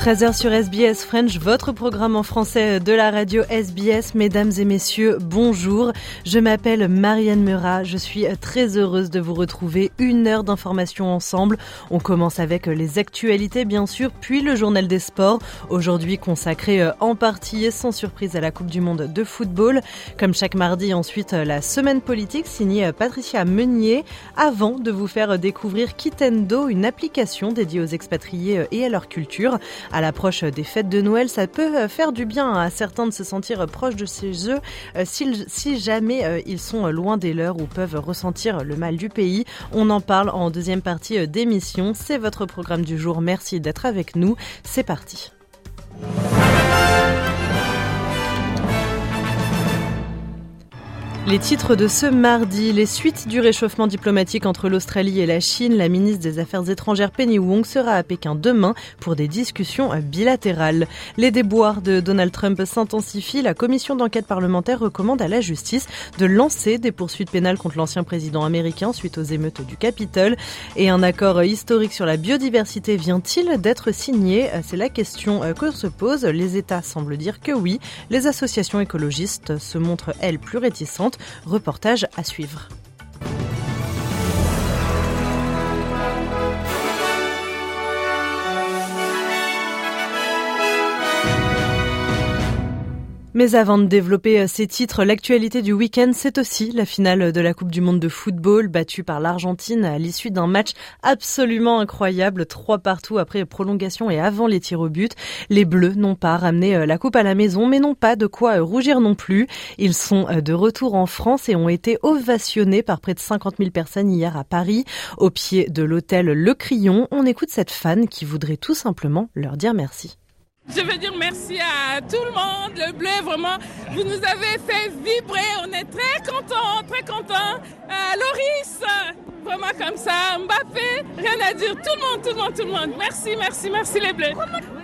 13h sur SBS French, votre programme en français de la radio SBS. Mesdames et messieurs, bonjour. Je m'appelle Marianne Murat. Je suis très heureuse de vous retrouver. Une heure d'information ensemble. On commence avec les actualités, bien sûr, puis le journal des sports. Aujourd'hui consacré euh, en partie et sans surprise à la Coupe du Monde de football. Comme chaque mardi, ensuite, la semaine politique signée Patricia Meunier. Avant de vous faire découvrir Kitendo, une application dédiée aux expatriés et à leur culture. À l'approche des fêtes de Noël, ça peut faire du bien à certains de se sentir proches de ces eux euh, si jamais euh, ils sont loin des leurs ou peuvent ressentir le mal du pays. On en parle en deuxième partie euh, d'émission. C'est votre programme du jour. Merci d'être avec nous. C'est parti. Les titres de ce mardi, les suites du réchauffement diplomatique entre l'Australie et la Chine, la ministre des Affaires étrangères Penny Wong sera à Pékin demain pour des discussions bilatérales. Les déboires de Donald Trump s'intensifient. La commission d'enquête parlementaire recommande à la justice de lancer des poursuites pénales contre l'ancien président américain suite aux émeutes du Capitole. Et un accord historique sur la biodiversité vient-il d'être signé? C'est la question que se pose. Les États semblent dire que oui. Les associations écologistes se montrent, elles, plus réticentes. Reportage à suivre. Mais avant de développer ces titres, l'actualité du week-end, c'est aussi la finale de la Coupe du Monde de football, battue par l'Argentine à l'issue d'un match absolument incroyable, trois partout après prolongation et avant les tirs au but. Les Bleus n'ont pas ramené la Coupe à la maison, mais n'ont pas de quoi rougir non plus. Ils sont de retour en France et ont été ovationnés par près de 50 000 personnes hier à Paris, au pied de l'hôtel Le Crillon. On écoute cette fan qui voudrait tout simplement leur dire merci. Je veux dire merci à tout le monde, le bleu, vraiment, vous nous avez fait vibrer, on est très contents, très contents. Euh, Loris, vraiment comme ça, Mbappé, rien à dire, tout le monde, tout le monde, tout le monde. Merci, merci, merci les bleus.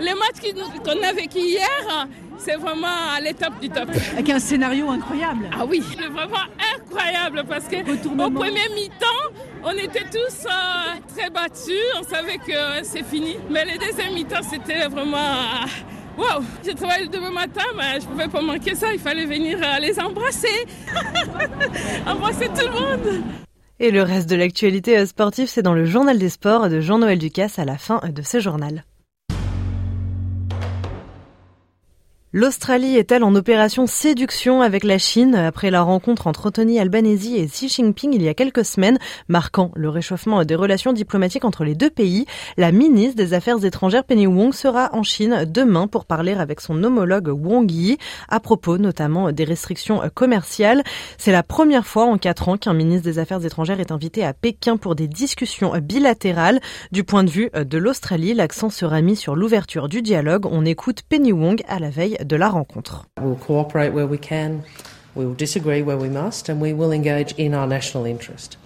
Les matchs qu'on a vécu hier, c'est vraiment à l'étape du top. Avec un scénario incroyable. Ah oui, vraiment incroyable parce que au premier mi-temps, on était tous euh, très battus, on savait que euh, c'est fini. Mais les deuxième mi-temps, c'était vraiment... Wow, j'ai travaillé le demain matin, mais je pouvais pas manquer ça, il fallait venir euh, les embrasser. embrasser tout le monde. Et le reste de l'actualité sportive, c'est dans le journal des sports de Jean-Noël Ducasse à la fin de ce journal. L'Australie est-elle en opération séduction avec la Chine? Après la rencontre entre Anthony Albanese et Xi Jinping il y a quelques semaines, marquant le réchauffement des relations diplomatiques entre les deux pays La ministre des Affaires étrangères Penny Wong sera en Chine demain pour parler avec son homologue Wang Yi à propos notamment des restrictions commerciales. C'est la première fois en quatre ans qu'un ministre des Affaires étrangères est invité à Pékin pour des discussions bilatérales. Du point de vue de l'Australie, l'accent sera mis sur l'ouverture du dialogue. On écoute Penny Wong à la veille de la rencontre. We'll cooperate where we can, we will disagree where we must, and we will engage in our national interest.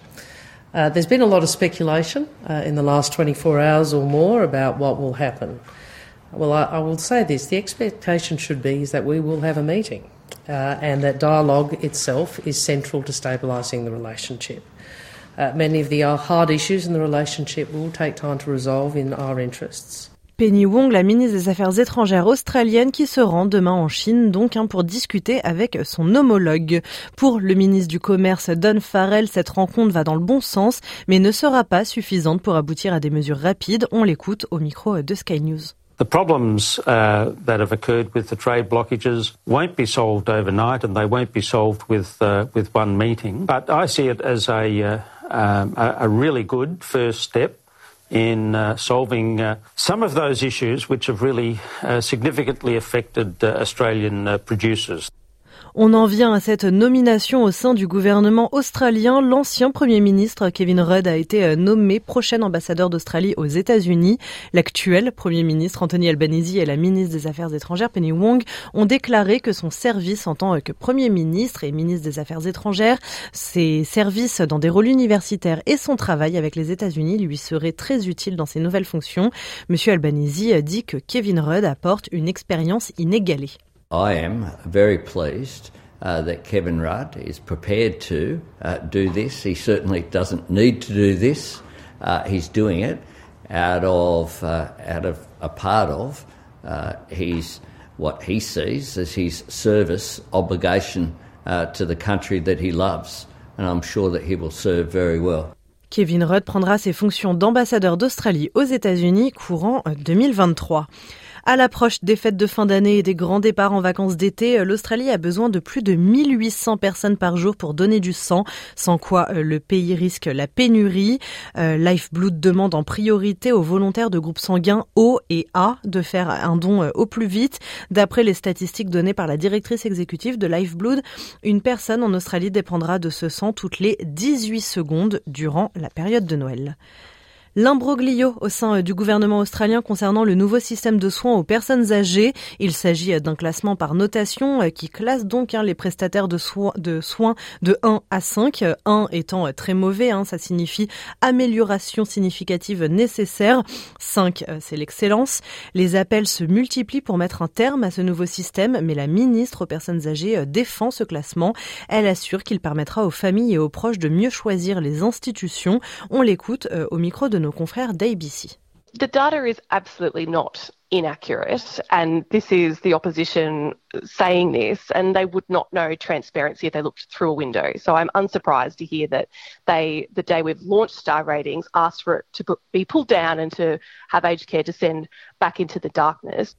Uh, there's been a lot of speculation uh, in the last 24 hours or more about what will happen. Well, I, I, will say this the expectation should be is that we will have a meeting uh, and that dialogue itself is central to stabilising the relationship. Uh, many of the hard issues in the relationship will take time to resolve in our interests. Penny Wong, la ministre des Affaires étrangères australienne, qui se rend demain en Chine, donc hein, pour discuter avec son homologue. Pour le ministre du Commerce Don Farrell, cette rencontre va dans le bon sens, mais ne sera pas suffisante pour aboutir à des mesures rapides. On l'écoute au micro de Sky News. The problems uh, that have occurred with the trade blockages won't be solved overnight, and they won't be solved with uh, with one meeting. But I see it as a uh, um, a, really. In uh, solving uh, some of those issues which have really uh, significantly affected uh, Australian uh, producers. On en vient à cette nomination au sein du gouvernement australien. L'ancien Premier ministre Kevin Rudd a été euh, nommé prochain ambassadeur d'Australie aux États-Unis. L'actuel Premier ministre Anthony Albanese et la ministre des Affaires étrangères Penny Wong ont déclaré que son service en tant que Premier ministre et ministre des Affaires étrangères, ses services dans des rôles universitaires et son travail avec les États-Unis lui seraient très utiles dans ses nouvelles fonctions. Monsieur Albanese dit que Kevin Rudd apporte une expérience inégalée. I am very pleased uh, that Kevin Rudd is prepared to uh, do this. He certainly doesn't need to do this. Uh, he's doing it out of uh, out of a part of uh, his what he sees as his service obligation uh, to the country that he loves, and I'm sure that he will serve very well. Kevin Rudd prendra ses fonctions d'ambassadeur d'Australie aux États-Unis courant 2023. À l'approche des fêtes de fin d'année et des grands départs en vacances d'été, euh, l'Australie a besoin de plus de 1800 personnes par jour pour donner du sang, sans quoi euh, le pays risque la pénurie. Euh, Lifeblood demande en priorité aux volontaires de groupes sanguins O et A de faire un don au plus vite. D'après les statistiques données par la directrice exécutive de Lifeblood, une personne en Australie dépendra de ce sang toutes les 18 secondes durant la période de Noël. L'imbroglio au sein euh, du gouvernement australien concernant le nouveau système de soins aux personnes âgées. Il s'agit euh, d'un classement par notation euh, qui classe donc hein, les prestataires de, soins de 1 à 5. 1 étant très mauvais, hein, ça signifie amélioration significative nécessaire. 5, c'est l'excellence. Les appels se multiplient pour mettre un terme à ce nouveau système, mais la ministre aux personnes âgées défend ce classement. Elle assure qu'il permettra aux familles et aux proches de mieux choisir les institutions. On l'écoute au micro de nos confrères d'ABC. The data is absolutely not inaccurate, and this is the opposition saying this, and they would not know transparency if they looked through a window. So I'm unsurprised to hear that they, the day we've launched star ratings, asked for it to be pulled down and to have aged care descend back into the darkness.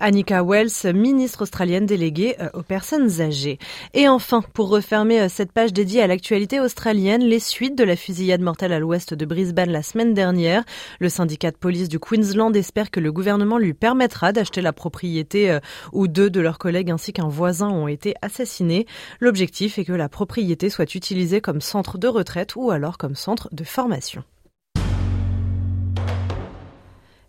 Annika Wells, ministre australienne déléguée euh, aux personnes âgées. Et enfin, pour refermer euh, cette page dédiée à l'actualité australienne, les suites de la fusillade mortelle à l'ouest de Brisbane la semaine dernière. Le syndicat de police du Queensland espère que le gouvernement lui permettra d'acheter la propriété euh, où deux de leurs collègues ainsi qu'un voisin ont été assassinés. L'objectif est que la propriété soit utilisée comme centre de retraite ou alors comme centre de formation.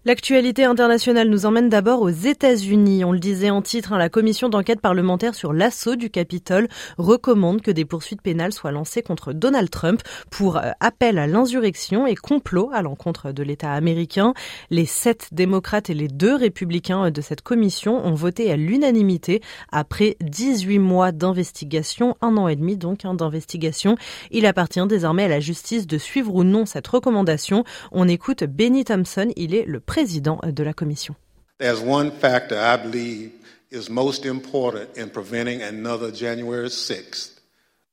L'actualité internationale nous emmène d'abord aux États-Unis. On le disait en titre, hein, la commission d'enquête parlementaire sur l'assaut du Capitole recommande que des poursuites pénales soient lancées contre Donald Trump pour euh, appel à l'insurrection et complot à l'encontre de l'État américain. Les sept démocrates et les deux républicains de cette commission ont voté à l'unanimité après 18 mois d'investigation, un an et demi donc hein, d'investigation. Il appartient désormais à la justice de suivre ou non cette recommandation. On écoute Benny Thompson, il est le président de la commission. There's one factor I believe is most important in preventing another January 6th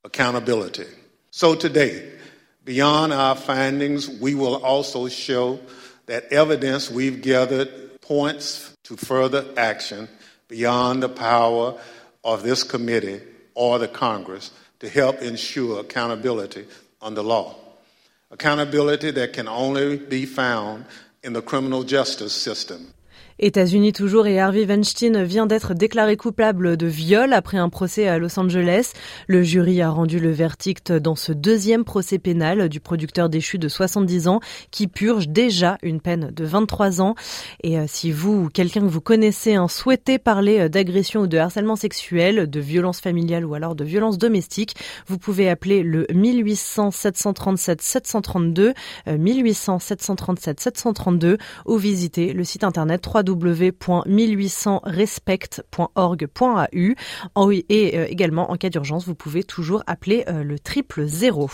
accountability. So today, beyond our findings, we will also show that evidence we've gathered points to further action beyond the power of this committee or the Congress to help ensure accountability under law. Accountability that can only be found in the criminal justice system. États-Unis toujours et Harvey Weinstein vient d'être déclaré coupable de viol après un procès à Los Angeles. Le jury a rendu le verdict dans ce deuxième procès pénal du producteur déchu de 70 ans qui purge déjà une peine de 23 ans. Et euh, si vous ou quelqu'un que vous connaissez en souhaitez parler euh, d'agression ou de harcèlement sexuel, de violence familiale ou alors de violence domestique, vous pouvez appeler le 1800 737 732, 1800 737 732 ou visiter le site internet 3 www.1800respect.org.au et euh, également en cas d'urgence, vous pouvez toujours appeler euh, le triple zéro.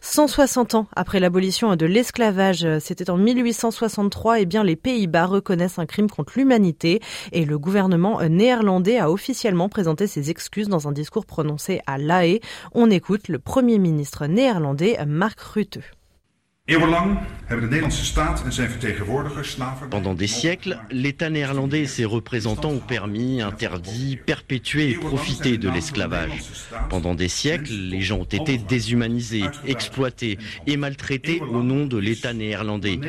160 ans après l'abolition de l'esclavage, euh, c'était en 1863, et eh bien les Pays-Bas reconnaissent un crime contre l'humanité et le gouvernement néerlandais a officiellement présenté ses excuses dans un discours prononcé à La Haye. On écoute le premier ministre néerlandais Mark Rutte. Pendant des siècles, l'État néerlandais et ses représentants ont permis, interdit, perpétué et profité de l'esclavage. Pendant des siècles, les gens ont été déshumanisés, exploités et maltraités au nom de l'État néerlandais.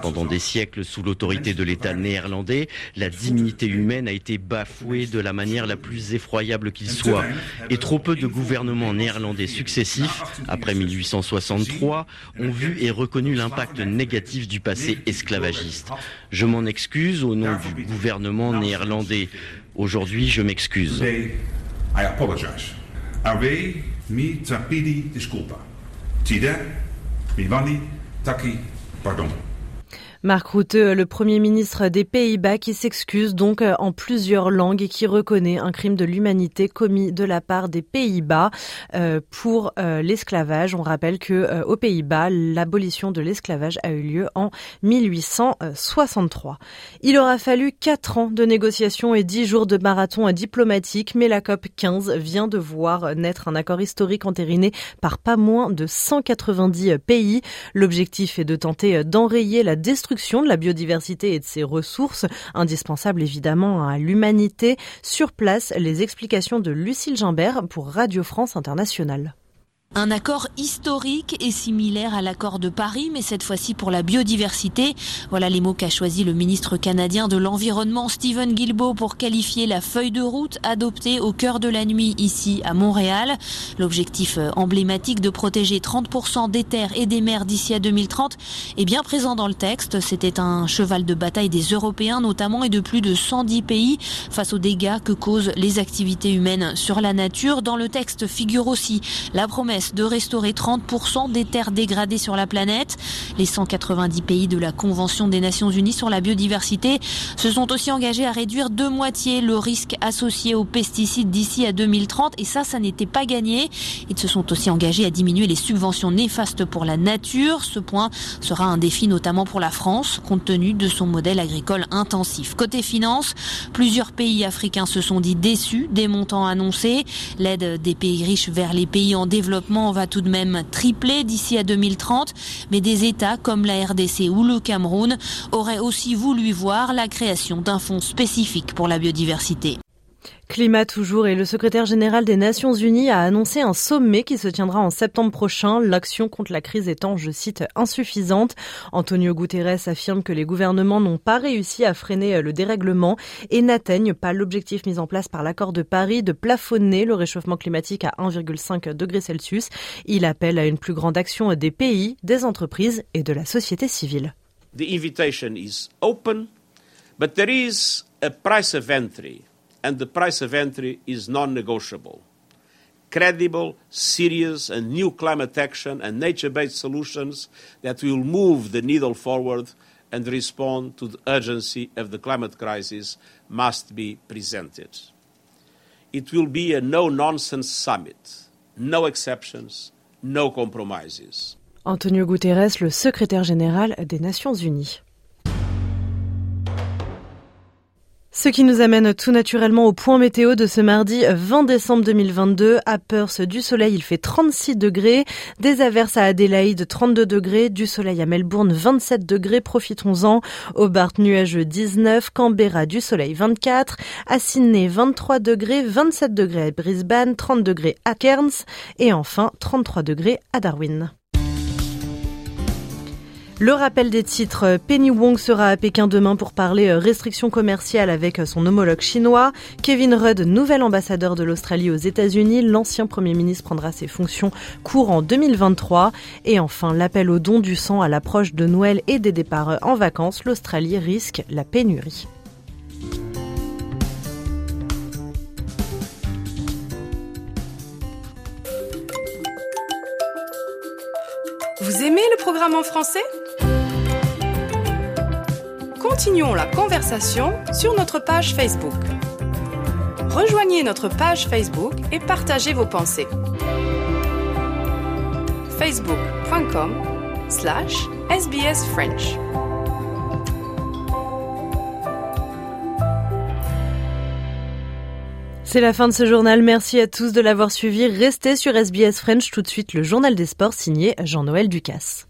Pendant des siècles, sous l'autorité de l'État néerlandais, la dignité humaine a été bafouée de la manière la plus effroyable qu'il soit. Et trop peu de gouvernements néerlandais successifs, après 1863, ont vu et reconnu l'impact négatif du passé esclavagiste. Je m'en excuse au nom du gouvernement néerlandais. Aujourd'hui, je m'excuse. Pardon. Marc Rutte, le Premier ministre des Pays-Bas, qui s'excuse donc euh, en plusieurs langues et qui reconnaît un crime de l'humanité commis de la part des Pays-Bas euh, pour euh, l'esclavage. On rappelle que aux Pays-Bas, l'abolition de l'esclavage a eu lieu en 1863. Il aura fallu quatre ans de négociations et dix jours de marathon diplomatique, mais la COP 15 vient de voir naître un accord historique entériné par pas moins de 190 pays. L'objectif est de tenter d'enrayer la destruction de la biodiversité et de ses ressources, indispensables évidemment à l'humanité. Sur place, les explications de Lucille Gimbert pour Radio France Internationale. Un accord historique et similaire à l'accord de Paris, mais cette fois-ci pour la biodiversité. Voilà les mots qu'a choisi le ministre canadien de l'Environnement, Stephen Guilbeault, pour qualifier la feuille de route adoptée au cœur de la nuit ici à Montréal. L'objectif euh, emblématique de protéger 30% des terres et des mers d'ici à 2030 est bien présent dans le texte. C'était un cheval de bataille des Européens notamment et de plus de 110 pays face aux dégâts que causent les activités humaines sur la nature. Dans le texte figure aussi la promesse de restaurer 30% des terres dégradées sur la planète. Les 190 pays de la Convention des Nations Unies sur la biodiversité se sont aussi engagés à réduire de moitié le risque associé aux pesticides d'ici à 2030 et ça, ça n'était pas gagné. Ils se sont aussi engagés à diminuer les subventions néfastes pour la nature. Ce point sera un défi notamment pour la France compte tenu de son modèle agricole intensif. Côté finance, plusieurs pays africains se sont dit déçus des montants annoncés. L'aide des pays riches vers les pays en développement va tout de même tripler d'ici à 2030, mais des États comme la RDC ou le Cameroun auraient aussi voulu voir la création d'un fonds spécifique pour la biodiversité. Climat toujours et le secrétaire général des Nations Unies a annoncé un sommet qui se tiendra en septembre prochain, l'action contre la crise étant, je cite, insuffisante. Antonio Guterres affirme que les gouvernements n'ont pas réussi à freiner le dérèglement et n'atteignent pas l'objectif mis en place par l'accord de Paris de plafonner le réchauffement climatique à 1,5 degré Celsius. Il appelle à une plus grande action des pays, des entreprises et de la société civile. The invitation is open, but there a price of entry. And the price of entry is non negotiable. Credible, serious, and new climate action and nature based solutions that will move the needle forward and respond to the urgency of the climate crisis must be presented. It will be a no nonsense summit, no exceptions, no compromises. Antonio Guterres, le secrétaire général des Nations Unies. Ce qui nous amène tout naturellement au point météo de ce mardi 20 décembre 2022. À Perth, du soleil, il fait 36 degrés. Des averses à Adélaïde, 32 degrés. Du soleil à Melbourne, 27 degrés. Profitons-en. Hobart, nuageux, 19. Canberra, du soleil, 24. À Sydney, 23 degrés. 27 degrés à Brisbane, 30 degrés à Cairns. Et enfin, 33 degrés à Darwin. Le rappel des titres, Penny Wong sera à Pékin demain pour parler euh, restrictions commerciales avec euh, son homologue chinois. Kevin Rudd, nouvel ambassadeur de l'Australie aux États-Unis, l'ancien Premier ministre prendra ses fonctions courant 2023. Et enfin, l'appel au don du sang à l'approche de Noël et des départs euh, en vacances, l'Australie risque la pénurie. Vous aimez le programme en français? Continuons la conversation sur notre page Facebook. Rejoignez notre page Facebook et partagez vos pensées. facebook.com slash sbsfrench C'est la fin de ce journal. Merci à tous de l'avoir suivi. Restez sur SBS French tout de suite le journal des sports signé Jean-Noël Ducasse.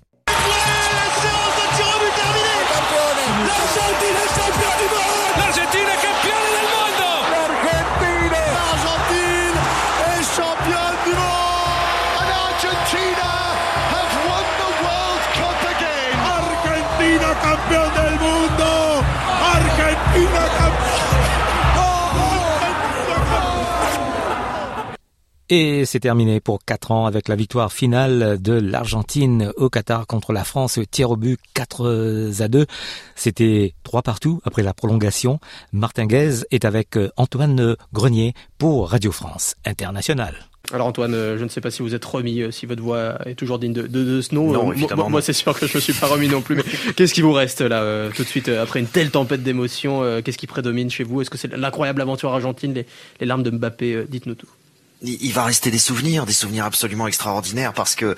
Et c'est terminé pour 4 ans avec la victoire finale de l'Argentine au Qatar contre la France, tir au but 4 à 2. C'était 3 partout après la prolongation. Martin Guez est avec Antoine Grenier pour Radio France Internationale. Alors Antoine, je ne sais pas si vous êtes remis, si votre voix est toujours digne de, de, ce nom. Non, évidemment. Moi, c'est sûr que je me suis pas remis non plus. Mais qu'est-ce qui vous reste là tout de suite après une telle tempête d'émotions Qu'est-ce qui prédomine chez vous? Est-ce que c'est l'incroyable aventure argentine, les, les larmes de Mbappé Dites-nous tout il va rester des souvenirs, des souvenirs absolument extraordinaires parce que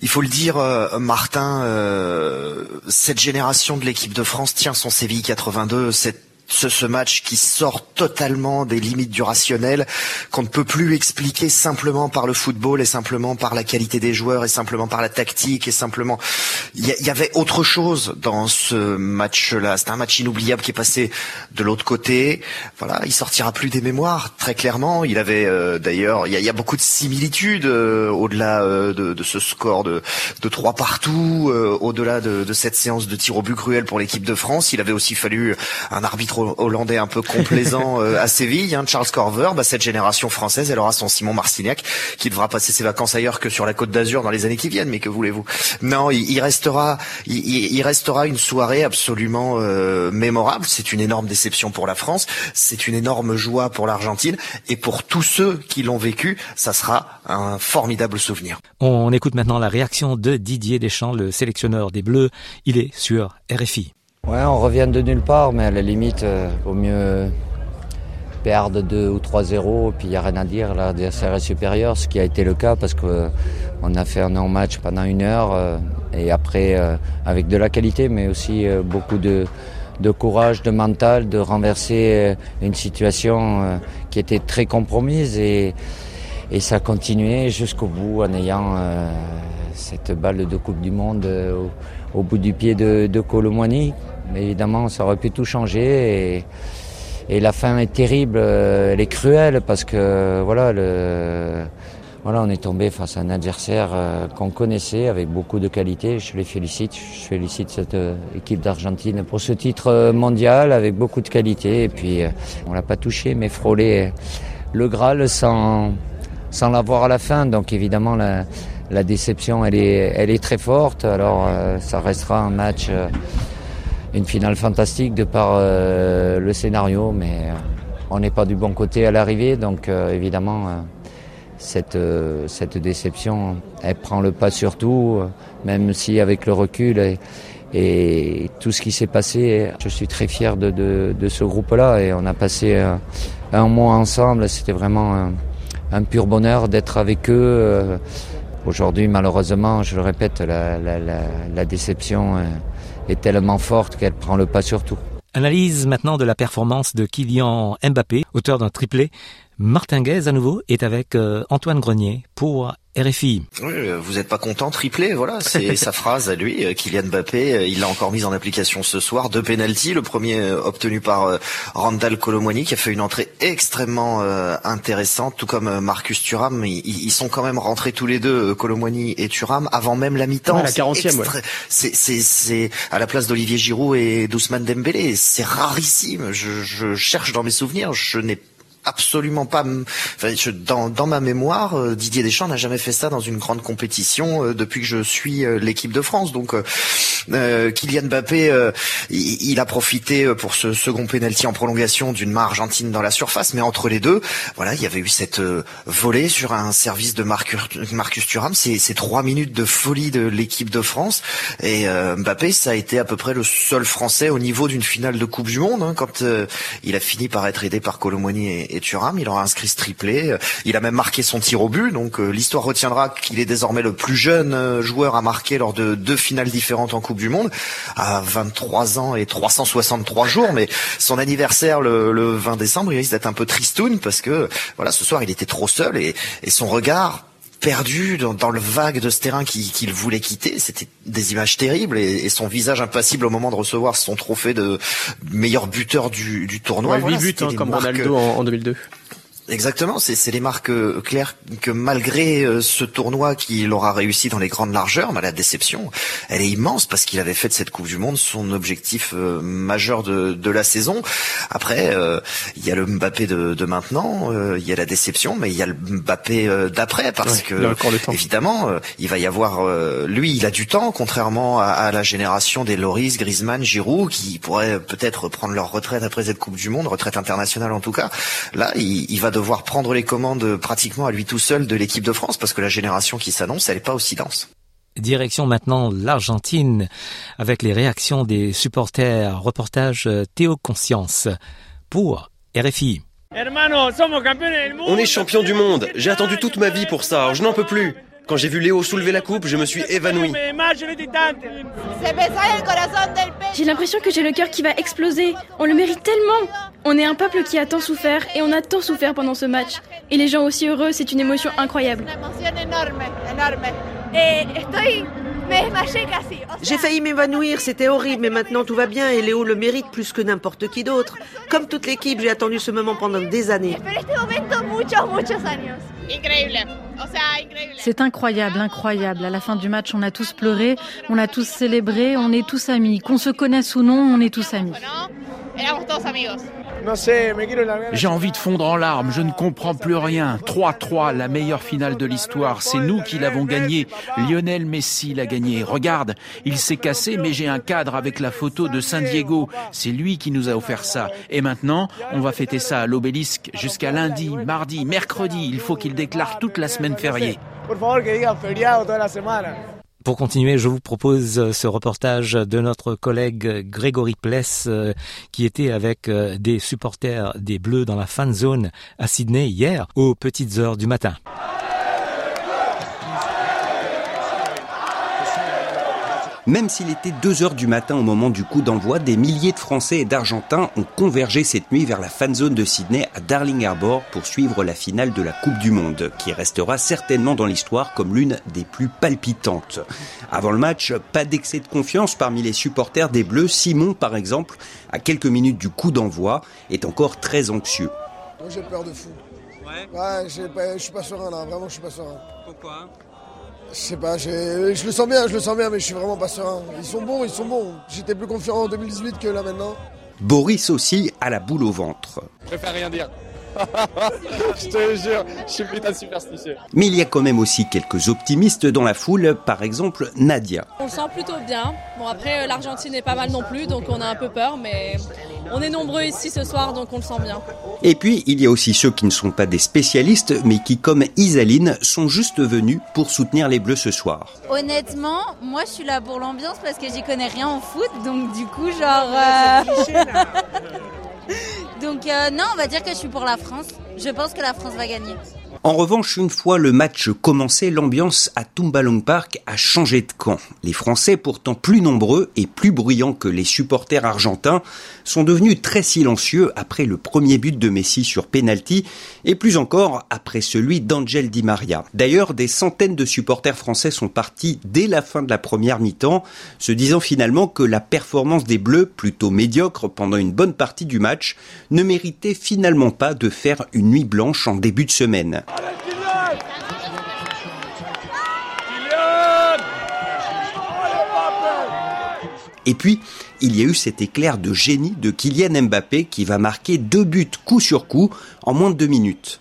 il faut le dire, Martin, euh, cette génération de l'équipe de France tient son Séville 82, cette ce, ce, match qui sort totalement des limites du rationnel, qu'on ne peut plus expliquer simplement par le football et simplement par la qualité des joueurs et simplement par la tactique et simplement. Il y, avait autre chose dans ce match-là. C'est un match inoubliable qui est passé de l'autre côté. Voilà, il sortira plus des mémoires très clairement. Il avait euh, d'ailleurs, il, y, a beaucoup de similitudes euh, au-delà euh, de, ce score de, de 3 partout, au-delà de, de, cette séance de tir au but cruel pour l'équipe de France. Il avait aussi fallu un arbitre hollandais un peu complaisant à Séville, hein, Charles Corver, bah, cette génération française, elle aura son Simon Marcignac qui devra passer ses vacances ailleurs que sur la Côte d'Azur dans les années qui viennent. Mais que voulez-vous Non, il, il restera, il, il, restera une soirée absolument euh, mémorable. C'est une énorme déception pour la France, c'est une énorme joie pour l'Argentine et pour tous ceux qui l'ont vécu, ça sera un formidable souvenir. On écoute maintenant la réaction de Didier Deschamps, le sélectionneur des Bleus. Il est sur RFI. Ouais, on revient de nulle part, mais à la limite, euh, au mieux perdre 2 ou 3-0, puis il n'y a rien à dire, l'adversaire est supérieur, ce qui a été le cas parce qu'on a fait un non-match pendant une heure, euh, et après, euh, avec de la qualité, mais aussi euh, beaucoup de, courage, de mental, de renverser une situation qui était très compromise, et, et ça a continué jusqu'au bout en ayant cette balle de Coupe du Monde au, bout du pied de, de Colomwani évidemment, ça aurait pu tout changer. Et, et la fin est terrible, elle est cruelle parce que voilà, voilà, on est tombé face à un adversaire qu'on connaissait avec beaucoup de qualité. Je les félicite, je félicite cette équipe d'Argentine pour ce titre mondial avec beaucoup de qualité. Et puis, on l'a pas touché, mais frôlé le Graal sans, sans l'avoir à la fin. Donc évidemment, la, déception, elle est très forte. Alors, ça restera un match une finale fantastique de par euh, le scénario, mais euh, on n'est pas du bon côté à l'arrivée, donc euh, évidemment cette, cette déception, elle prend le pas sur tout, même si avec le recul et, tout ce qui s'est passé, je suis très fier de, de, ce groupe-là et on a passé un, mois ensemble, c'était vraiment un, un, pur bonheur d'être avec eux. Aujourd'hui, malheureusement, je le répète, la, la déception est tellement forte qu'elle prend le pas sur tout. Analyse maintenant de la performance de Kylian Mbappé, auteur d'un triplé. Martin Guez à nouveau est avec Antoine Grenier pour RFI. Oui, vous n'êtes pas content, triplé, voilà, c'est sa phrase à lui. Kylian Mbappé, il l'a encore mise en application ce soir. Deux pénalties, le premier obtenu par Randall Colomwani qui a fait une entrée extrêmement intéressante, tout comme Marcus Thuram. Ils, ils, sont quand même rentrés tous les deux, Colomwani et Thuram, avant même la mi-temps. Ouais, la 40e, ouais. C'est à la place d'Olivier Giroud et d'Ousmane Dembélé. C'est rarissime. Je, je cherche dans mes souvenirs, je n'ai absolument pas. Enfin, je, dans, dans, ma mémoire, euh, Didier Deschamps n'a jamais fait ça dans une grande compétition euh, depuis que je suis euh, l'équipe de France. Donc, Kylian Mbappé, il, il, a profité pour ce second penalty en prolongation d'une main argentine dans la surface, mais entre les deux, voilà, il y avait eu cette volée sur un service de Marcus, Marcus Thuram. C'est ces trois minutes de folie de l'équipe de France. Et Mbappé, ça a été à peu près le seul Français au niveau d'une finale de Coupe du Monde hein, quand il a fini par être aidé par Colomboigny et, et Thuram. Il aura inscrit ce triplé. Il a même marqué son tir au but. Donc euh, l'histoire retiendra qu'il est désormais le plus jeune euh, joueur à marquer lors de deux finales différentes en Coupe du Monde, à 23 ans et 363 jours. Mais son anniversaire le, le 20 décembre, il risque d'être un peu tristoun parce que voilà, ce soir il était trop seul et, et son regard perdu dans, dans, le vague de ce terrain qu'il qu voulait quitter. C'était des images terribles et, et, son visage impassible au moment de recevoir son trophée de meilleur buteur du, du tournoi. Ouais, voilà, 8 buts hein, comme Ronaldo en, en 2002. Exactement, c'est les marques euh, claires que malgré euh, ce tournoi qu'il aura réussi dans les grandes largeurs, bah, la déception, elle est immense parce qu'il avait fait de cette Coupe du Monde son objectif euh, majeur de, de, la saison. Après, il y a le Mbappé de, de maintenant, il y a la déception, mais il y a le Mbappé d'après parce que évidemment, il va y avoir, lui, il a du temps, contrairement à, à la génération des Loris, Griezmann, Giroud, qui pourraient peut-être prendre leur retraite après cette Coupe du Monde, retraite internationale en tout cas. Là, il, il va devoir prendre les commandes pratiquement à lui tout seul de l'équipe de France parce que la génération qui s'annonce, elle n'est pas aussi dense. Direction maintenant l'Argentine avec les réactions des supporters. Reportage Théo Conscience pour RFI. On est champion du monde. J'ai attendu toute ma vie pour ça. Je n'en peux plus. Quand j'ai vu Léo soulever la coupe, je me suis évanoui. J'ai l'impression que j'ai le cœur qui va exploser. On le mérite tellement. On est un peuple qui a tant souffert et on a tant souffert pendant ce match. Et les gens aussi heureux, c'est une émotion incroyable. J'ai failli m'évanouir, c'était horrible, mais maintenant tout va bien et Léo le mérite plus que n'importe qui d'autre. Comme toute l'équipe, j'ai attendu ce moment pendant des années. C'est incroyable, incroyable. À la fin du match, on a tous pleuré, on a tous célébré, on est tous amis. Qu'on se connaisse ou non, on est tous amis. J'ai envie de fondre en larmes, je ne comprends plus rien. 3-3, la meilleure finale de l'histoire, c'est nous qui l'avons gagné. Lionel Messi l'a gagné. Regarde, il s'est cassé, mais j'ai un cadre avec la photo de San Diego. C'est lui qui nous a offert ça. Et maintenant, on va fêter ça à l'obélisque jusqu'à lundi, mardi, mercredi. Il faut qu'il déclare toute la semaine fériée. Pour continuer, je vous propose euh, ce reportage de notre collègue Grégory Pless euh, qui était avec euh, des supporters des Bleus dans la fan zone à Sydney hier aux petites heures du matin. Même s'il était 2 heures du matin au moment du coup d'envoi, des milliers de Français et d'Argentins ont convergé cette nuit vers la fan zone de Sydney à Darling Harbour pour suivre la finale de la Coupe du Monde, qui restera certainement dans l'histoire comme l'une des plus palpitantes. Avant le match, pas d'excès de confiance parmi les supporters des Bleus. Simon, par exemple, à quelques minutes du coup d'envoi, est encore très anxieux. Moi j'ai peur de fou. Ouais, ouais je suis pas serein là, vraiment je suis pas serein. Pourquoi? Je sais pas, je le sens bien, je le sens bien, mais je suis vraiment pas serein. Ils sont bons, ils sont bons. J'étais plus confiant en 2018 que là maintenant. Boris aussi a la boule au ventre. Je préfère rien dire. je te jure, je suis putain superstitieux. Mais il y a quand même aussi quelques optimistes dans la foule, par exemple Nadia. On le sent plutôt bien. Bon après l'Argentine est pas mal non plus, donc on a un peu peur, mais on est nombreux ici ce soir, donc on le sent bien. Et puis il y a aussi ceux qui ne sont pas des spécialistes, mais qui comme Isaline sont juste venus pour soutenir les Bleus ce soir. Honnêtement, moi je suis là pour l'ambiance parce que j'y connais rien en foot, donc du coup genre... Euh, Donc euh, non, on va dire que je suis pour la France. Je pense que la France va gagner. En revanche, une fois le match commencé, l'ambiance à Tumbalong Park a changé de camp. Les Français, pourtant plus nombreux et plus bruyants que les supporters argentins, sont devenus très silencieux après le premier but de Messi sur penalty et plus encore après celui d'Angel Di Maria. D'ailleurs, des centaines de supporters français sont partis dès la fin de la première mi-temps, se disant finalement que la performance des Bleus, plutôt médiocre pendant une bonne partie du match, ne méritait finalement pas de faire une nuit blanche en début de semaine. Et puis, il y a eu cet éclair de génie de Kylian Mbappé qui va marquer deux buts coup sur coup en moins de deux minutes.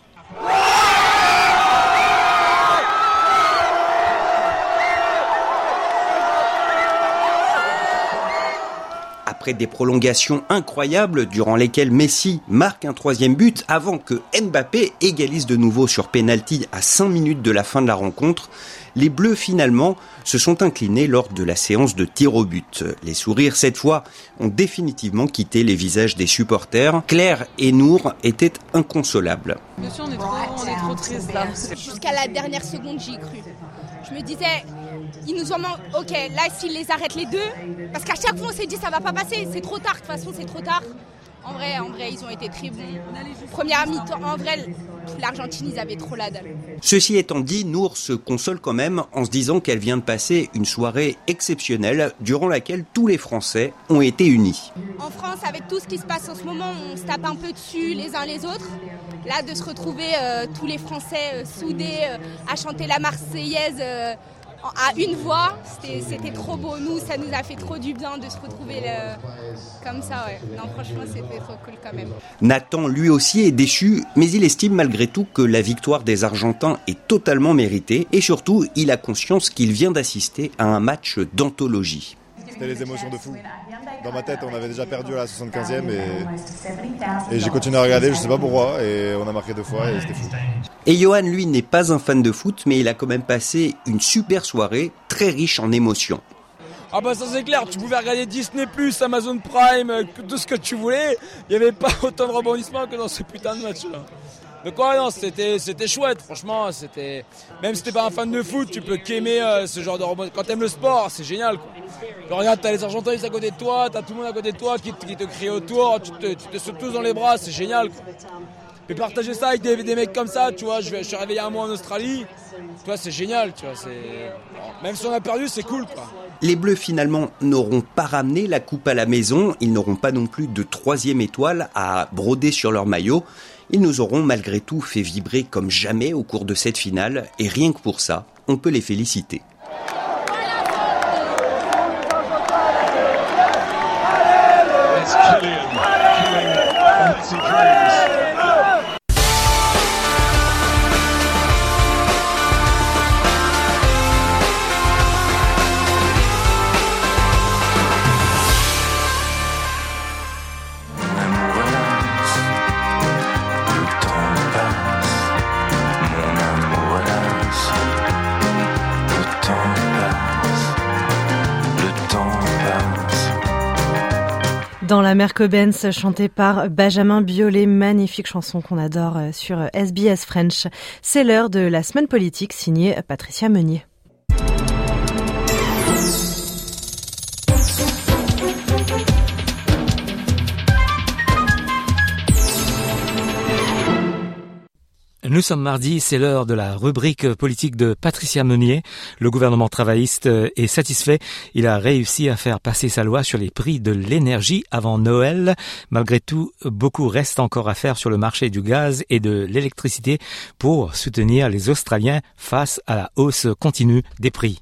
après des prolongations incroyables durant lesquelles Messi marque un troisième but avant que Mbappé égalise de nouveau sur penalty à 5 minutes de la fin de la rencontre, les Bleus finalement se sont inclinés lors de la séance de tir au but. Les sourires cette fois ont définitivement quitté les visages des supporters. Claire et Nour étaient inconsolables. Monsieur, on est trop, triste là. Jusqu'à la dernière seconde, j'y ai cru. Je me disais, ils nous ont Ok, là, s'ils les arrêtent les deux, parce qu'à chaque fois, on s'est dit, ça va pas passer, c'est trop tard, de toute façon, c'est trop tard. En vrai, en vrai, ils ont été très bons. Première mi-temps, en vrai, l'Argentine, ils avaient trop la dalle. Ceci étant dit, Nour se console quand même en se disant qu'elle vient de passer une soirée exceptionnelle durant laquelle tous les Français ont été unis. En France, avec tout ce qui se passe en ce moment, on se tape un peu dessus les uns les autres. Là, de se retrouver euh, tous les Français euh, soudés euh, à chanter la Marseillaise à une voix, c'était trop beau. Nous, ça nous a fait trop du bien de se retrouver comme ça. Ouais. Non, franchement, c'était trop cool quand même. Nathan, lui aussi, est déçu, mais il estime malgré tout que la victoire des Argentins est totalement méritée et surtout, il a conscience qu'il vient d'assister à un match d'anthologie. C'était les émotions de fou. Dans ma tête, on avait déjà perdu à la 75e et, et j'ai continué à regarder, je sais pas pourquoi, et on a marqué deux fois et c'était fou. Et Johan, lui, n'est pas un fan de foot, mais il a quand même passé une super soirée, très riche en émotions. Ah bah ça c'est clair, tu pouvais regarder Disney+, Amazon Prime, tout ce que tu voulais, il n'y avait pas autant de rebondissements que dans ce putain de match là. Donc ouais non, c'était c'était chouette, franchement, c'était même si t'es pas un fan de foot, tu peux qu'aimer euh, ce genre de rebondissement. Quand t'aimes le sport, c'est génial quoi. regarde, t'as les Argentins à côté de toi, t'as tout le monde à côté de toi qui, te crie autour, tu te, tu te sautes tous dans les bras, c'est génial quoi. Partager ça avec des, mecs comme ça, tu vois, je, je suis réveillé un mois en Australie, tu vois, c'est génial, tu vois, c'est... Même si on a perdu, c'est cool. Les Bleus finalement n'auront pas ramené la coupe à la maison, ils n'auront pas non plus de troisième étoile à broder sur leur maillot. Ils nous auront malgré tout fait vibrer comme jamais au cours de cette finale, et rien que pour ça, on peut les féliciter. Dans la Benz, chantée par Benjamin Biolay, magnifique chanson qu'on adore euh, sur SBS French. C'est l'heure de la semaine politique signée Patricia Meunier. Nous sommes mardi, c'est l'heure de la rubrique politique de Patricia Meunier. Le gouvernement travailliste est satisfait. Il a réussi à faire passer sa loi sur les prix de l'énergie avant Noël. Malgré tout, beaucoup reste encore à faire sur le marché du gaz et de l'électricité pour soutenir les Australiens face à la hausse continue des prix.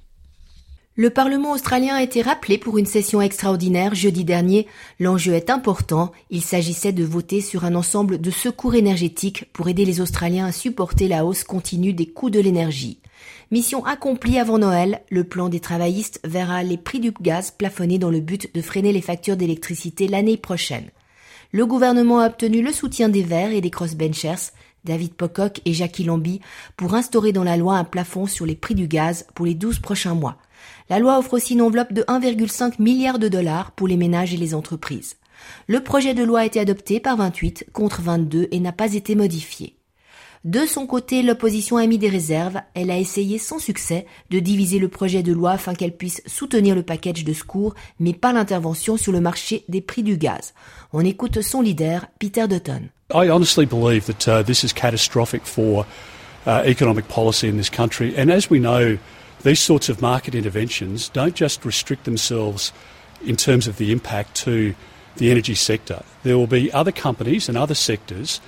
Le Parlement australien a été rappelé pour une session extraordinaire jeudi dernier. L'enjeu est important. Il s'agissait de voter sur un ensemble de secours énergétiques pour aider les Australiens à supporter la hausse continue des coûts de l'énergie. Mission accomplie avant Noël, le plan des travaillistes verra les prix du gaz plafonnés dans le but de freiner les factures d'électricité l'année prochaine. Le gouvernement a obtenu le soutien des Verts et des crossbenchers, David Pocock et Jackie Lambie, pour instaurer dans la loi un plafond sur les prix du gaz pour les 12 prochains mois. La loi offre aussi une enveloppe de 1,5 milliard de dollars pour les ménages et les entreprises. Le projet de loi a été adopté par 28 contre 22 et n'a pas été modifié. De son côté, l'opposition a mis des réserves. Elle a essayé sans succès de diviser le projet de loi afin qu'elle puisse soutenir le package de secours, mais pas l'intervention sur le marché des prix du gaz. On écoute son leader, Peter Dutton. I honestly believe that uh, this is catastrophic for uh, economic policy in this country. And as we know, these sorts of market interventions don't just restrict themselves in terms of the impact to the energy sector. There will be other companies and other sectors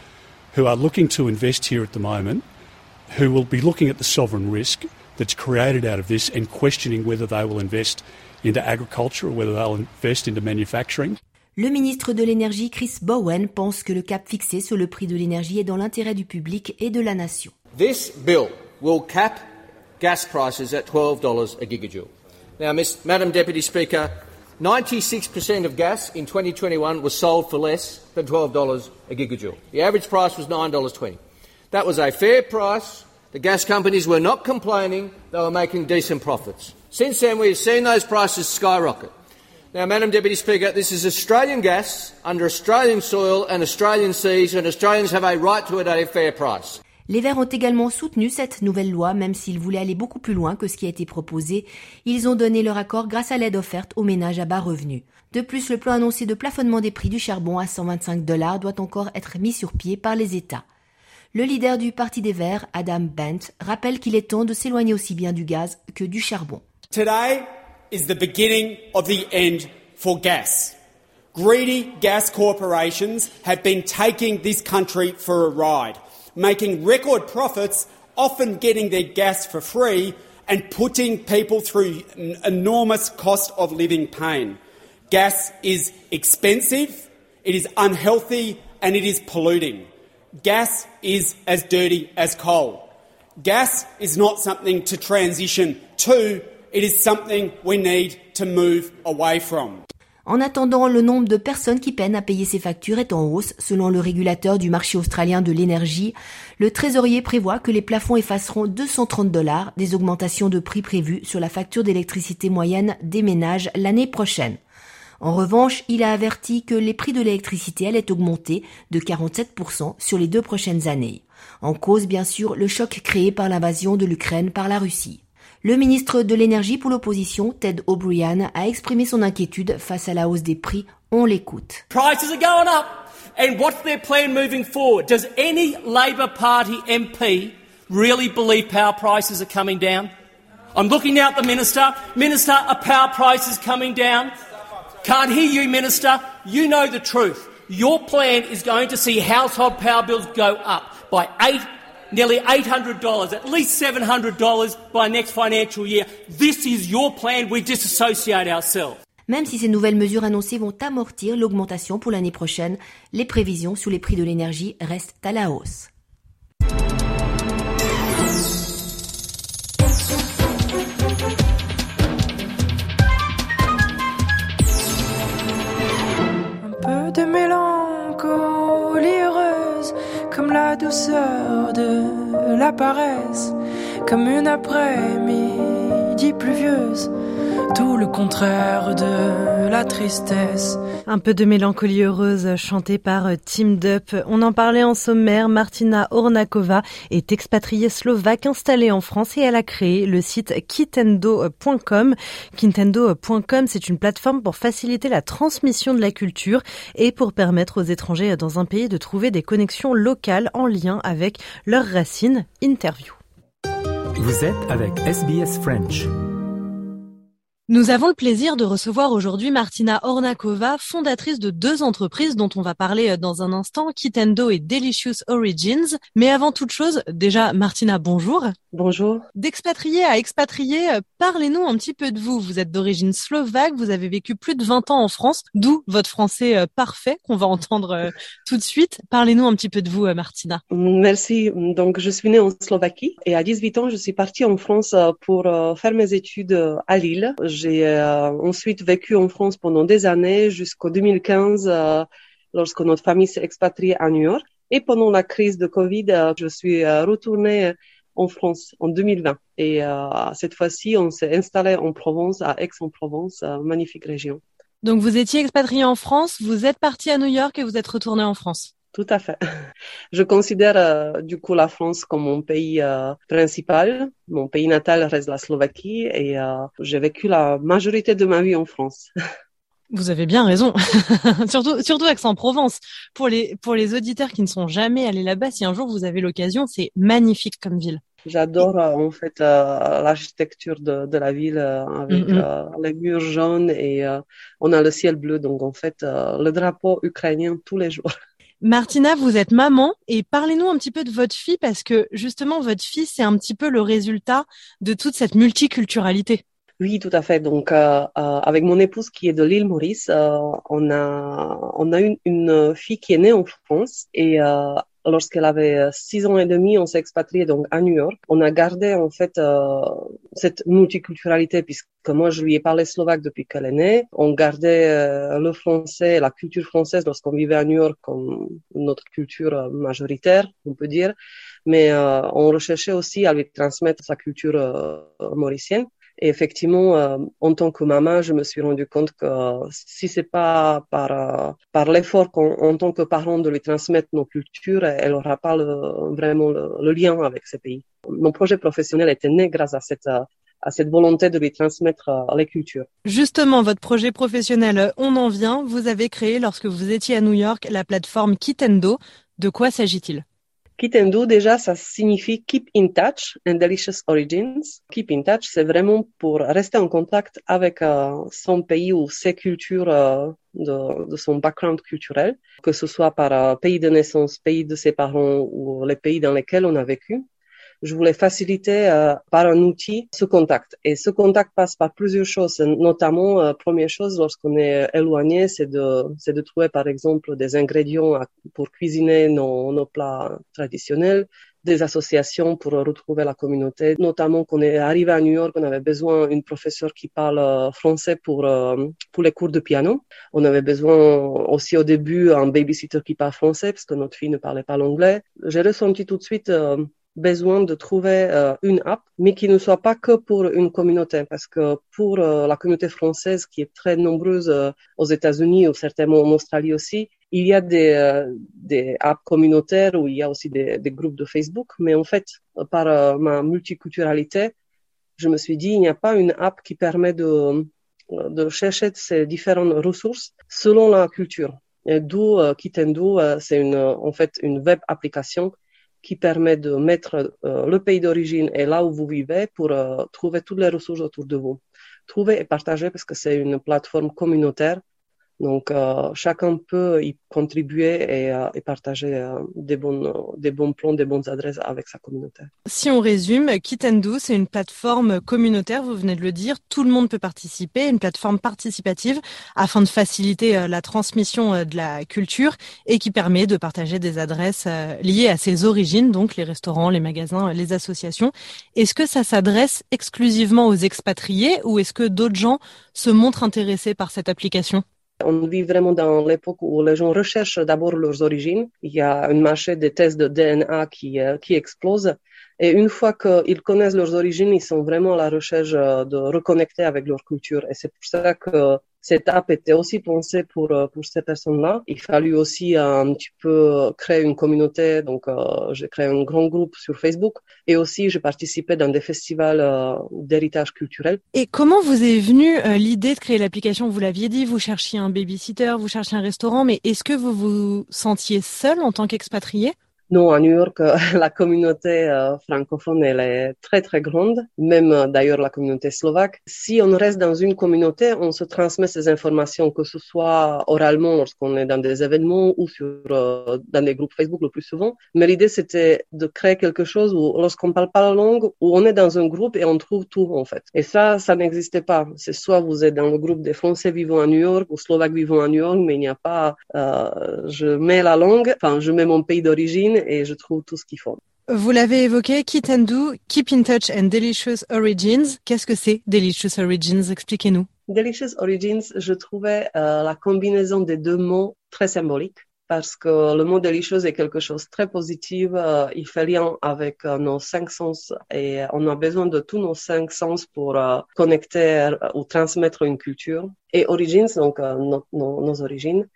who are looking to invest here at the moment who will be looking at the sovereign risk that's created out of this and questioning whether they will invest into agriculture or whether they'll invest into manufacturing. Le ministre de l'Énergie, Chris Bowen, pense que le cap fixé sur le prix de l'énergie est dans l'intérêt du public et de la nation. This bill will cap gas prices at $12 a gigajoule. Now, Ms, Madam Deputy Speaker, 96% of gas in 2021 was sold for less than $12 a gigajoule. The average price was $9.20. That was a fair price. The gas companies were not complaining, they were making decent profits. Since then, we've seen those prices skyrocket. Now, Madam Deputy Speaker, this is Australian gas under Australian soil and Australian seas, and Australians have a right to it at a fair price. Les Verts ont également soutenu cette nouvelle loi, même s'ils voulaient aller beaucoup plus loin que ce qui a été proposé. Ils ont donné leur accord grâce à l'aide offerte aux ménages à bas revenus. De plus, le plan annoncé de plafonnement des prix du charbon à 125 dollars doit encore être mis sur pied par les États. Le leader du Parti des Verts, Adam Bent, rappelle qu'il est temps de s'éloigner aussi bien du gaz que du charbon. Today is the beginning of the end for gas. Greedy gas corporations have been taking this country for a ride, making record profits, often getting their gas for free, and putting people through enormous cost of living pain. Gas is expensive, it is unhealthy, and it is polluting. Gas is as dirty as coal. Gas is not something to transition to, it is something we need to move away from. En attendant, le nombre de personnes qui peinent à payer ces factures est en hausse. Selon le régulateur du marché australien de l'énergie, le trésorier prévoit que les plafonds effaceront 230 dollars des augmentations de prix prévues sur la facture d'électricité moyenne des ménages l'année prochaine. En revanche, il a averti que les prix de l'électricité allaient augmenter de 47% sur les deux prochaines années. En cause, bien sûr, le choc créé par l'invasion de l'Ukraine par la Russie. Le ministre de l'énergie pour l'opposition, Ted O'Brien, a exprimé son inquiétude face à la hausse des prix. On l'écoute. Prices are going up. And what's their plan moving forward? Does any Labor Party MP really believe power prices are coming down? I'm looking at the minister. Minister, are power prices coming down? Can't hear you, minister. You know the truth. Your plan is going to see household power bills go up by eight nearly $800, at least $700 by next financial year. This is your plan. We disassociate ourselves. Même si ces nouvelles mesures annoncées vont amortir l'augmentation pour l'année prochaine, les prévisions sur les prix de l'énergie restent à la hausse. Un peu de comme la douceur de la paresse, comme une après-midi pluvieuse tout le contraire de la tristesse. Un peu de mélancolie heureuse chantée par Team Dup. On en parlait en sommaire. Martina Ornakova est expatriée slovaque installée en France et elle a créé le site Kitendo.com. Kitendo.com, c'est une plateforme pour faciliter la transmission de la culture et pour permettre aux étrangers dans un pays de trouver des connexions locales en lien avec leurs racines. Interview. Vous êtes avec SBS French. Nous avons le plaisir de recevoir aujourd'hui Martina Ornakova, fondatrice de deux entreprises dont on va parler euh, dans un instant, Kitendo et Delicious Origins. Mais avant toute chose, déjà, Martina, bonjour. Bonjour. D'expatrié à expatrié, euh, parlez-nous un petit peu de vous. Vous êtes d'origine slovaque, vous avez vécu plus de 20 ans en France, d'où votre français euh, parfait qu'on va entendre tout de suite. Parlez-nous un petit peu de vous, Martina. Merci. Donc, je suis née en Slovaquie et à 18 ans, je suis partie en France pour faire mes études à Lille. J'ai euh, ensuite vécu en France pendant des années jusqu'au 2015 euh, lorsque notre famille s'est expatriée à New York. Et pendant la crise de Covid, euh, je suis retournée en France en 2020. Et cette fois-ci, on s'est installé en Provence, à Aix-en-Provence, magnifique région. Donc vous étiez expatrié en France, vous êtes parti à New York et vous êtes retourné en France. Tout à fait. Je considère euh, du coup la France comme mon pays euh, principal. Mon pays natal reste la Slovaquie et euh, j'ai vécu la majorité de ma vie en France. Vous avez bien raison. surtout, surtout Aix-en-Provence. Pour les, pour les auditeurs qui ne sont jamais allés là-bas, si un jour vous avez l'occasion, c'est magnifique comme ville. J'adore en fait l'architecture de, de, la ville avec les murs jaunes et on a le ciel bleu. Donc en fait, le drapeau ukrainien tous les jours. Martina, vous êtes maman et parlez-nous un petit peu de votre fille parce que justement votre fille c'est un petit peu le résultat de toute cette multiculturalité. Oui, tout à fait. Donc, euh, euh, avec mon épouse qui est de l'île Maurice, euh, on a on a une, une, fille qui est née en France et lorsqu'elle avait euh, six ans et demi, on s'est expatrié donc à New York. On a gardé en fait euh, cette multiculturalité puisque moi je lui ai parlé slovaque depuis qu'elle est née. On gardait euh, le français, la culture française lorsqu'on vivait à New York comme notre culture majoritaire, on peut dire. Mais on recherchait aussi à lui transmettre sa culture mauricienne. Et effectivement, euh, en tant que maman, je me suis rendu compte que si c'est pas par euh, par l'effort en tant que parent de lui transmettre nos cultures, elle aura pas vraiment le, lien avec ce pays. Mon projet professionnel était né grâce à cette à cette volonté de lui transmettre euh, les cultures. Justement, votre projet professionnel, on en vient. Vous avez créé, lorsque vous étiez à New York, la plateforme Kitendo. De quoi s'agit-il? Kitendo, déjà, ça signifie Keep in Touch and Delicious Origins. Keep in Touch, c'est vraiment pour rester en contact avec euh, son pays ou ses cultures euh, de, son background culturel, que ce soit par euh, pays de naissance, pays de ses parents ou les pays dans lesquels on a vécu je voulais faciliter euh, par un outil ce contact. Et ce contact passe par plusieurs choses, notamment, euh, première chose, lorsqu'on est éloigné, c'est de, c'est de trouver, par exemple, des ingrédients pour cuisiner nos, nos plats traditionnels, des associations pour retrouver la communauté. Notamment, quand on est arrivé à New York, on avait besoin d'une professeure qui parle euh, français pour, euh, pour les cours de piano. On avait besoin aussi au début un babysitter qui parle français parce que notre fille ne parlait pas l'anglais. J'ai ressenti tout de suite besoin de trouver euh, une app, mais qui ne soit pas que pour une communauté, parce que pour euh, la communauté française qui est très nombreuse euh, aux États-Unis ou certainement en Australie aussi, il y a des, des apps communautaires où il y a aussi des, des groupes de Facebook, mais en fait, par ma multiculturalité, je me suis dit, il n'y a pas une app qui permet de, de chercher ces différentes ressources selon la culture. D'où Kitendo, c'est une, en fait une web application qui permet de mettre euh, le pays d'origine et là où vous vivez pour euh, trouver toutes les ressources autour de vous. Trouver et partager parce que c'est une plateforme communautaire donc, euh, chacun peut y contribuer et, euh, partager euh, des, bons, des bons plans, des bonnes adresses avec sa communauté. Si on résume, Kitendo, c'est une plateforme communautaire, vous venez de le dire, tout le monde peut participer, une plateforme participative afin de faciliter la transmission de la culture et qui permet de partager des adresses liées à ses origines, donc les restaurants, les magasins, les associations. Est-ce que ça s'adresse exclusivement aux expatriés ou est-ce que d'autres gens se montrent intéressés par cette application? On vit vraiment dans l'époque où les gens recherchent d'abord leurs origines. Il y a un marché des tests de DNA qui, euh, qui explose. Et une fois qu'ils connaissent leurs origines, ils sont vraiment à la recherche euh, de reconnecter avec leur culture. Et c'est pour ça que cette app était aussi pensée pour euh, pour ces personnes-là. Il fallut aussi un petit peu créer une communauté. Donc, euh, j'ai créé un grand groupe sur Facebook et aussi j'ai participé dans des festivals euh, d'héritage culturel. Et comment vous est venue l'idée de créer l'application? Vous l'aviez dit, vous cherchiez un babysitter, vous cherchiez un restaurant, mais est-ce que vous vous sentiez seul en tant qu'expatrié? Non, à New York, la communauté euh, francophone, elle est très, très grande, même euh, d'ailleurs la communauté slovaque. Si on reste dans une communauté, on se transmet ces informations, que ce soit oralement lorsqu'on est dans des événements ou sur, euh, dans des groupes Facebook le plus souvent. Mais l'idée, c'était de créer quelque chose où, lorsqu'on parle pas la langue, où on est dans un groupe et on trouve tout, en fait. Et ça, ça n'existait pas. C'est soit vous êtes dans le groupe des Français vivant à New York ou Slovaques vivant à New York, mais il n'y a pas, je mets la langue, enfin, je mets mon pays d'origine et je trouve tout ce qu'il faut. Vous l'avez évoqué, Kit and Do, Keep in Touch and Delicious Origins. Qu'est-ce que c'est Delicious Origins? Expliquez-nous. Delicious Origins, je trouvais euh, la combinaison des deux mots très symbolique parce que le mot delicious est quelque chose de très positif. Euh, il fait lien avec euh, nos cinq sens et on a besoin de tous nos cinq sens pour connecter ou transmettre une culture. Et origins, donc nos origines,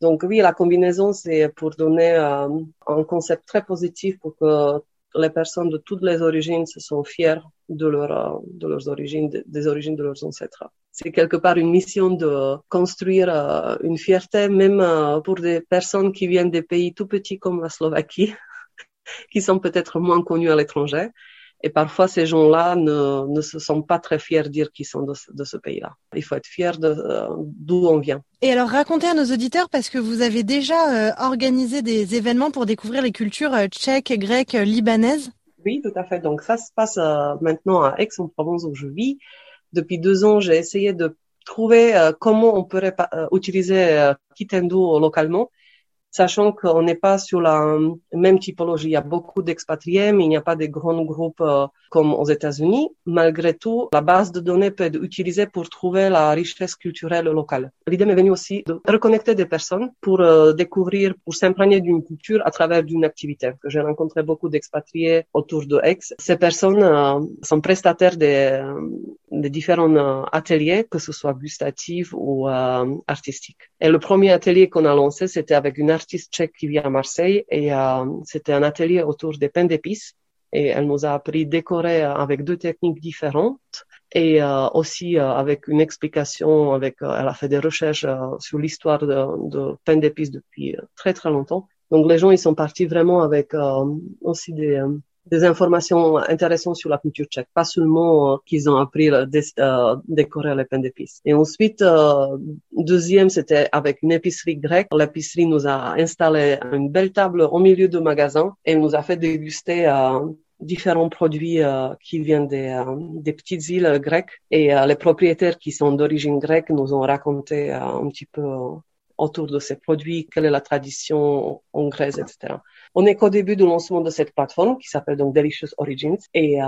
donc oui, la combinaison, c'est pour donner euh, un concept très positif pour que les personnes de toutes les origines se sont fiers de, euh, de leurs origines, des origines de leurs ancêtres. C'est quelque part une mission de construire euh, une fierté, même pour des personnes qui viennent des pays tout petits comme la Slovaquie, qui sont peut-être moins connus à l'étranger. Et parfois, ces gens-là ne, ne se sentent pas très fiers de dire qu'ils sont de, de ce pays-là. Il faut être fier euh, d'où on vient. Et alors, racontez à nos auditeurs, parce que vous avez déjà euh, organisé des événements pour découvrir les cultures euh, tchèques, grecques, libanaises. Oui, tout à fait. Donc, ça se passe maintenant à Aix-en-Provence où je vis. Depuis deux ans, j'ai essayé de trouver comment on pourrait utiliser Kitendo localement sachant qu'on n'est pas sur la euh, même typologie. Il y a beaucoup d'expatriés, mais il n'y a pas de grands groupes euh, comme aux États-Unis. Malgré tout, la base de données peut être utilisée pour trouver la richesse culturelle locale. L'idée m'est venue aussi de reconnecter des personnes pour euh, découvrir, pour s'imprégner d'une culture à travers d'une activité. J'ai rencontré beaucoup d'expatriés autour de Aix. Ces personnes sont prestataires des, des différents ateliers, que ce soit gustatifs ou artistiques. Et le premier atelier qu'on a lancé, c'était avec une artiste tchèque qui vit à Marseille et euh, c'était un atelier autour des pains d'épices. Et elle nous a appris décorer avec deux techniques différentes et euh, aussi euh, avec une explication avec elle a fait des recherches sur l'histoire de, de d'épices depuis très très longtemps. Donc les gens ils sont partis vraiment avec aussi des des informations intéressantes sur la culture tchèque, pas seulement euh, qu'ils ont appris à euh, décorer les pains d'épices. Et ensuite, euh, deuxième, c'était avec une épicerie grecque. L'épicerie nous a installé une belle table au milieu du magasin et nous a fait déguster différents produits qui viennent des, petites îles grecques. Et les propriétaires qui sont d'origine grecque nous ont raconté un petit peu autour de ces produits, quelle est la tradition hongroise, etc. On est qu'au début du lancement de cette plateforme qui s'appelle donc Delicious Origins et euh,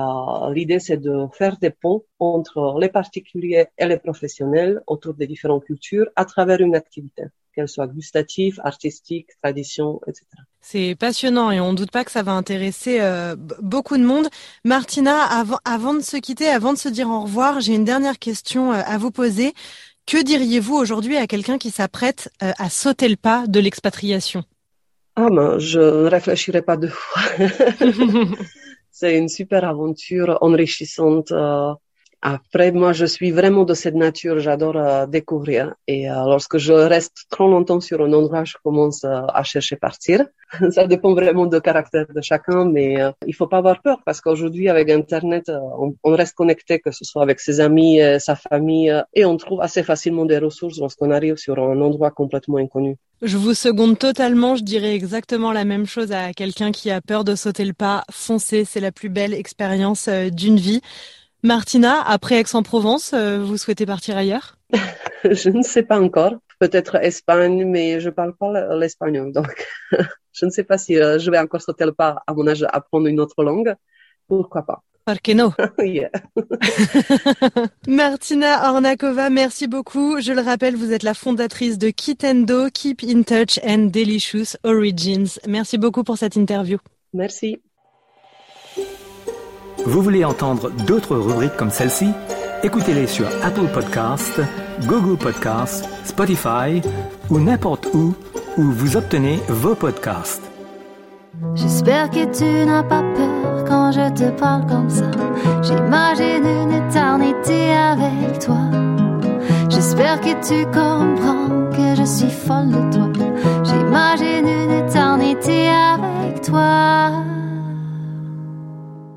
l'idée c'est de faire des ponts entre les particuliers et les professionnels autour des différentes cultures à travers une activité qu'elle soit gustative, artistique, tradition, etc. C'est passionnant et on ne doute pas que ça va intéresser euh, beaucoup de monde. Martina, avant, avant de se quitter, avant de se dire au revoir, j'ai une dernière question euh, à vous poser. Que diriez-vous aujourd'hui à quelqu'un qui s'apprête à sauter le pas de l'expatriation? Ah ben, je ne réfléchirai pas deux fois. C'est une super aventure enrichissante. Euh, après, moi, je suis vraiment de cette nature, j'adore euh, découvrir. Et euh, lorsque je reste trop longtemps sur un endroit, je commence euh, à chercher partir. Ça dépend vraiment du caractère de chacun, mais il faut pas avoir peur parce qu'aujourd'hui, avec Internet, on, on, reste connecté, que ce soit avec ses amis, sa famille, et on trouve assez facilement des ressources lorsqu'on arrive sur un endroit complètement inconnu. Je vous seconde totalement, je dirais exactement la même chose à quelqu'un qui a peur de sauter le pas. Foncez, c'est la plus belle expérience d'une vie. Martina, après Aix-en-Provence, euh, vous souhaitez partir ailleurs? Je ne sais pas encore. Peut-être Espagne, mais je parle pas l'espagnol. Donc, je ne sais pas si euh, je vais encore sauter le pas à mon âge apprendre une autre langue. Pourquoi pas? Que non Martina Ornakova, merci beaucoup. Je le rappelle, vous êtes la fondatrice de Kitendo, Keep in Touch and Delicious Origins. Merci beaucoup pour cette interview. Merci. Vous voulez entendre d'autres rubriques comme celle-ci? Écoutez-les sur Apple Podcasts, Google Podcasts, Spotify ou n'importe où où vous obtenez vos podcasts. J'espère que tu n'as pas peur quand je te parle comme ça. J'imagine une éternité avec toi. J'espère que tu comprends que je suis folle de toi. J'imagine une éternité avec toi.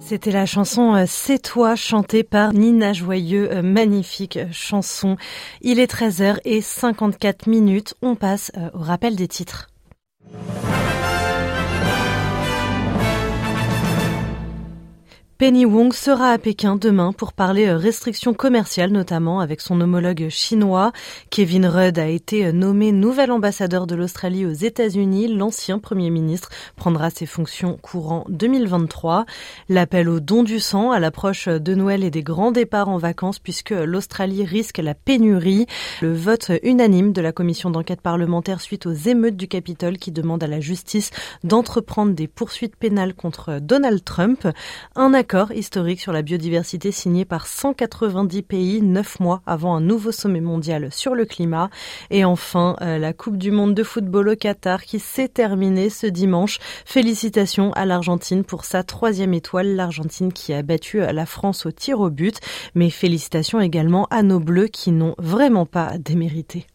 C'était la chanson euh, C'est toi chantée par Nina Joyeux, euh, magnifique chanson. Il est 13h et 54 minutes, on passe euh, au rappel des titres. Penny Wong sera à Pékin demain pour parler euh, restrictions commerciales, notamment avec son homologue chinois. Kevin Rudd a été euh, nommé nouvel ambassadeur de l'Australie aux États-Unis. L'ancien premier ministre prendra ses fonctions courant 2023. L'appel au don du sang à l'approche de Noël et des grands départs en vacances puisque l'Australie risque la pénurie. Le vote unanime de la commission d'enquête parlementaire suite aux émeutes du Capitole qui demande à la justice d'entreprendre des poursuites pénales contre Donald Trump. Un accord historique sur la biodiversité signé par 190 pays neuf mois avant un nouveau sommet mondial sur le climat. Et enfin, euh, la Coupe du monde de football au Qatar qui s'est terminée ce dimanche. Félicitations à l'Argentine pour sa troisième étoile, l'Argentine qui a battu la France au tir au but. Mais félicitations également à nos Bleus qui n'ont vraiment pas démérité.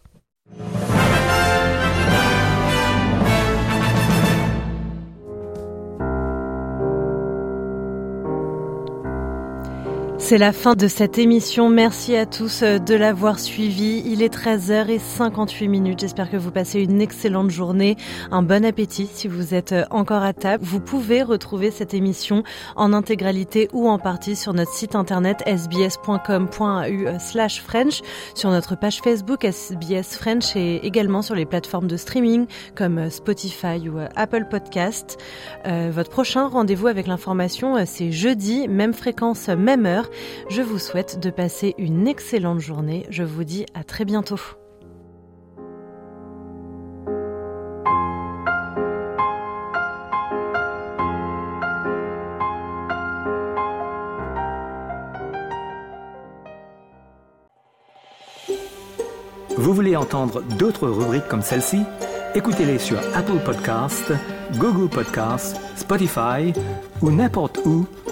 C'est la fin de cette émission. Merci à tous euh, de l'avoir suivi. Il est 13h58 minutes. J'espère que vous passez une excellente journée. Un bon appétit si vous êtes euh, encore à table. Vous pouvez retrouver cette émission en intégralité ou en partie sur notre site internet sbs.com.au slash French, sur notre page Facebook SBS French et également sur les plateformes de streaming comme euh, Spotify ou Apple Podcast. votre prochain rendez-vous avec l'information, c'est jeudi, même fréquence, même heure. Je vous souhaite de passer une excellente journée. Je vous dis à très bientôt. Vous voulez entendre d'autres rubriques comme celle-ci? Écoutez-les sur Apple Podcasts, Google Podcasts, Spotify ou n'importe où